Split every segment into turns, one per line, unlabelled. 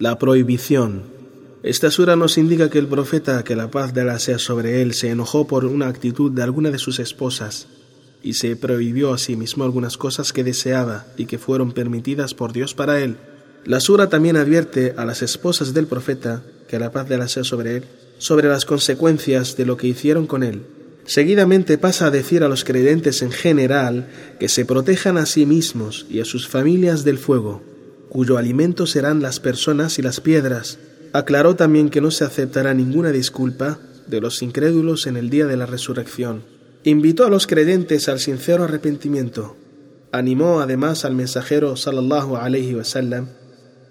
la prohibición. Esta sura nos indica que el profeta, que la paz de Allah sea sobre él, se enojó por una actitud de alguna de sus esposas y se prohibió a sí mismo algunas cosas que deseaba y que fueron permitidas por Dios para él. La sura también advierte a las esposas del profeta, que la paz de Allah sea sobre él, sobre las consecuencias de lo que hicieron con él. Seguidamente pasa a decir a los creyentes en general que se protejan a sí mismos y a sus familias del fuego cuyo alimento serán las personas y las piedras. Aclaró también que no se aceptará ninguna disculpa de los incrédulos en el día de la resurrección. Invitó a los creyentes al sincero arrepentimiento. Animó además al mensajero sallallahu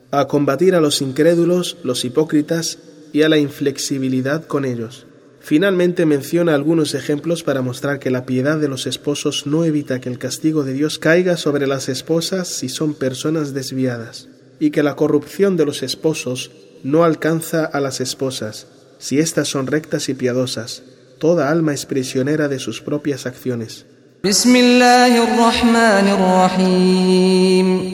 a combatir a los incrédulos, los hipócritas y a la inflexibilidad con ellos. Finalmente menciona algunos ejemplos para mostrar que la piedad de los esposos no evita que el castigo de Dios caiga sobre las esposas si son personas desviadas, y que la corrupción de los esposos no alcanza a las esposas, si éstas son rectas y piadosas. Toda alma es prisionera de sus propias acciones. En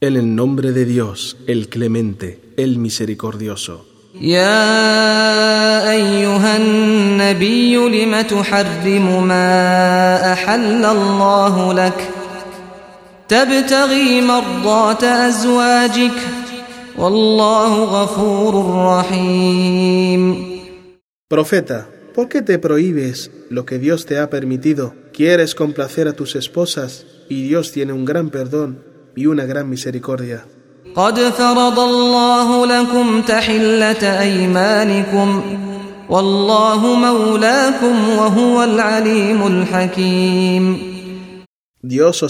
el nombre de Dios, el clemente, el misericordioso. Ya Profeta, ¿por qué te prohíbes lo que Dios te ha permitido? Quieres complacer a tus esposas y Dios tiene un gran perdón y una gran misericordia. Dios os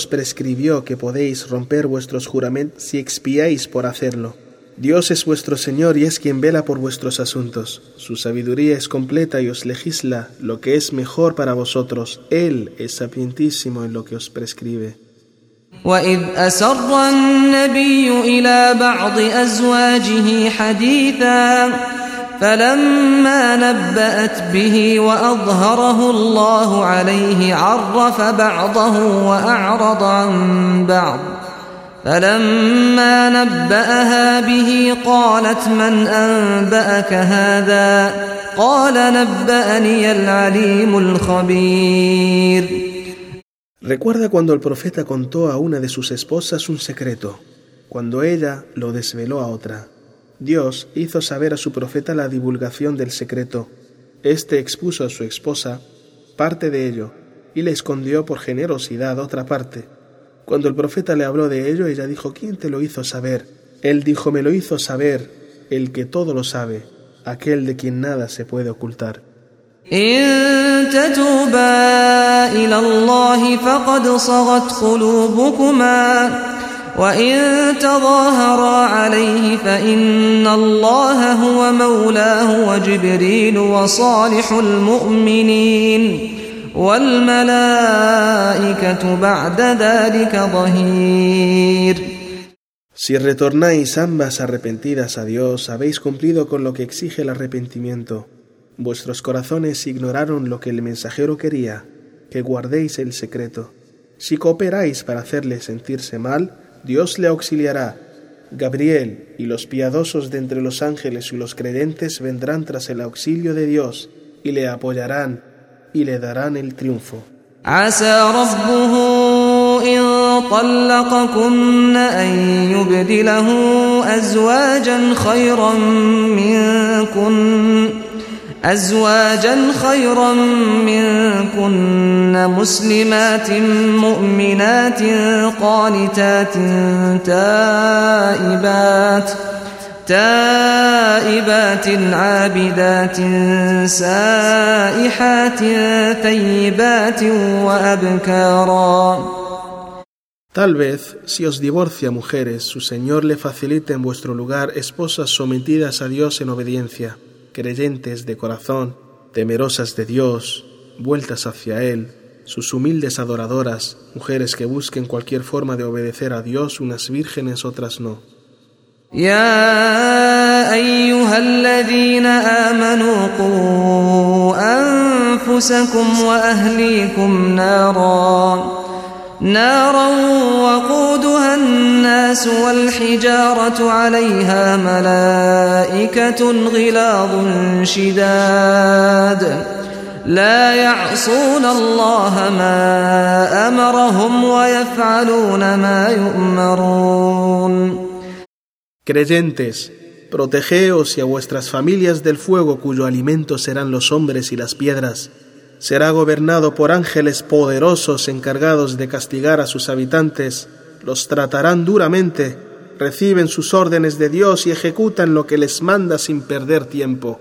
prescribió que podéis romper vuestros juramentos si expiáis por hacerlo. Dios es vuestro Señor y es quien vela por vuestros asuntos. Su sabiduría es completa y os legisla lo que es mejor para vosotros. Él es sapientísimo en lo que os prescribe. وإذ أسر النبي إلى بعض أزواجه حديثا فلما نبأت به وأظهره الله عليه عرف بعضه وأعرض عن بعض فلما نبأها به قالت من أنبأك هذا قال نبأني العليم الخبير Recuerda cuando el profeta contó a una de sus esposas un secreto, cuando ella lo desveló a otra. Dios hizo saber a su profeta la divulgación del secreto. Este expuso a su esposa parte de ello y le escondió por generosidad otra parte. Cuando el profeta le habló de ello, ella dijo, ¿quién te lo hizo saber? Él dijo, me lo hizo saber el que todo lo sabe, aquel de quien nada se puede ocultar. إن تتوبا إلى الله فقد صغت قلوبكما وإن تظاهرا عليه فإن الله هو مولاه وجبريل وصالح المؤمنين والملائكة بعد ذلك ظهير Si retornáis ambas arrepentidas a Dios, habéis cumplido con lo que exige el arrepentimiento. Vuestros corazones ignoraron lo que el mensajero quería, que guardéis el secreto. Si cooperáis para hacerle sentirse mal, Dios le auxiliará. Gabriel y los piadosos de entre los ángeles y los credentes vendrán tras el auxilio de Dios y le apoyarán y le darán el triunfo. أزواجا خيرا منكن مسلمات مؤمنات قانتات تائبات تائبات عابدات سائحات ثيبات وأبكارا Tal vez, si os divorcia mujeres, su Señor le facilite en vuestro lugar esposas sometidas a Dios en obediencia. creyentes de corazón, temerosas de Dios, vueltas hacia Él, sus humildes adoradoras, mujeres que busquen cualquier forma de obedecer a Dios, unas vírgenes, otras no. نارا وقودها الناس والحجارة عليها ملائكة غلاظ شداد لا يعصون الله ما أمرهم ويفعلون ما يؤمرون Creyentes, protegeos y a vuestras familias del fuego cuyo alimento serán los hombres y las piedras. será gobernado por ángeles poderosos encargados de castigar a sus habitantes, los tratarán duramente, reciben sus órdenes de Dios y ejecutan lo que les manda sin perder tiempo.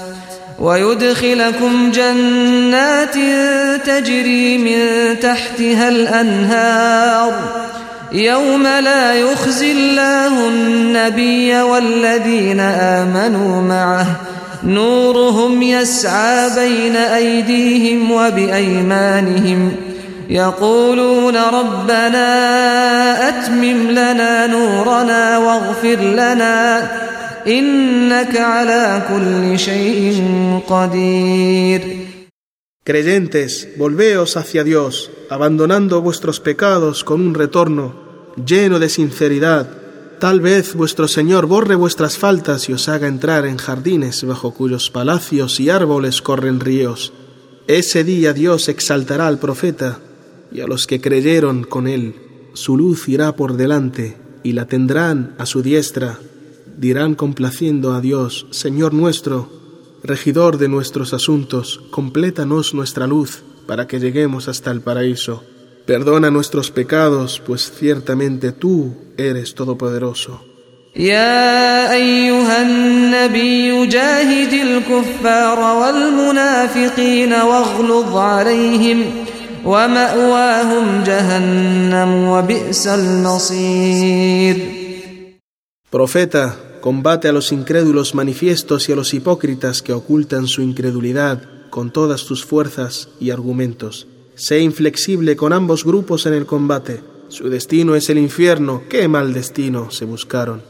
ويدخلكم جنات تجري من تحتها الأنهار يوم لا يخزي الله النبي والذين آمنوا معه نورهم يسعى بين أيديهم وبأيمانهم يقولون ربنا أتمم لنا نورنا واغفر لنا Creyentes, volveos hacia Dios, abandonando vuestros pecados con un retorno lleno de sinceridad. Tal vez vuestro Señor borre vuestras faltas y os haga entrar en jardines bajo cuyos palacios y árboles corren ríos. Ese día Dios exaltará al profeta y a los que creyeron con él. Su luz irá por delante y la tendrán a su diestra dirán complaciendo a Dios, Señor nuestro, regidor de nuestros asuntos, complétanos nuestra luz para que lleguemos hasta el paraíso. Perdona nuestros pecados, pues ciertamente tú eres todopoderoso. Profeta combate a los incrédulos manifiestos y a los hipócritas que ocultan su incredulidad con todas tus fuerzas y argumentos. Sé inflexible con ambos grupos en el combate. Su destino es el infierno. ¡Qué mal destino se buscaron!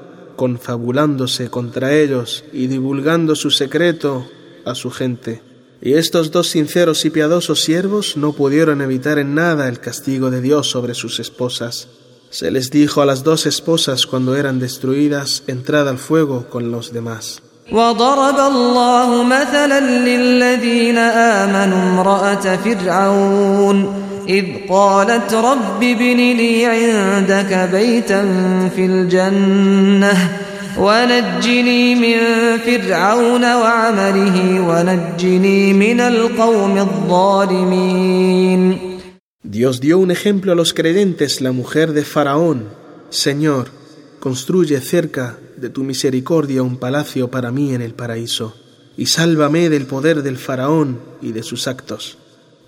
confabulándose contra ellos y divulgando su secreto a su gente. Y estos dos sinceros y piadosos siervos no pudieron evitar en nada el castigo de Dios sobre sus esposas. Se les dijo a las dos esposas cuando eran destruidas, entrada al fuego con los demás. Dios dio un ejemplo a los creyentes, la mujer de Faraón. Señor, construye cerca de tu misericordia un palacio para mí en el paraíso, y sálvame del poder del Faraón y de sus actos.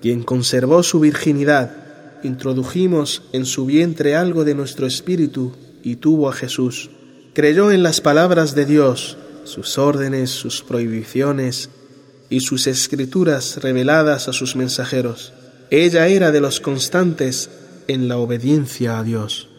quien conservó su virginidad, introdujimos en su vientre algo de nuestro espíritu y tuvo a Jesús. Creyó en las palabras de Dios, sus órdenes, sus prohibiciones y sus escrituras reveladas a sus mensajeros. Ella era de los constantes en la obediencia a Dios.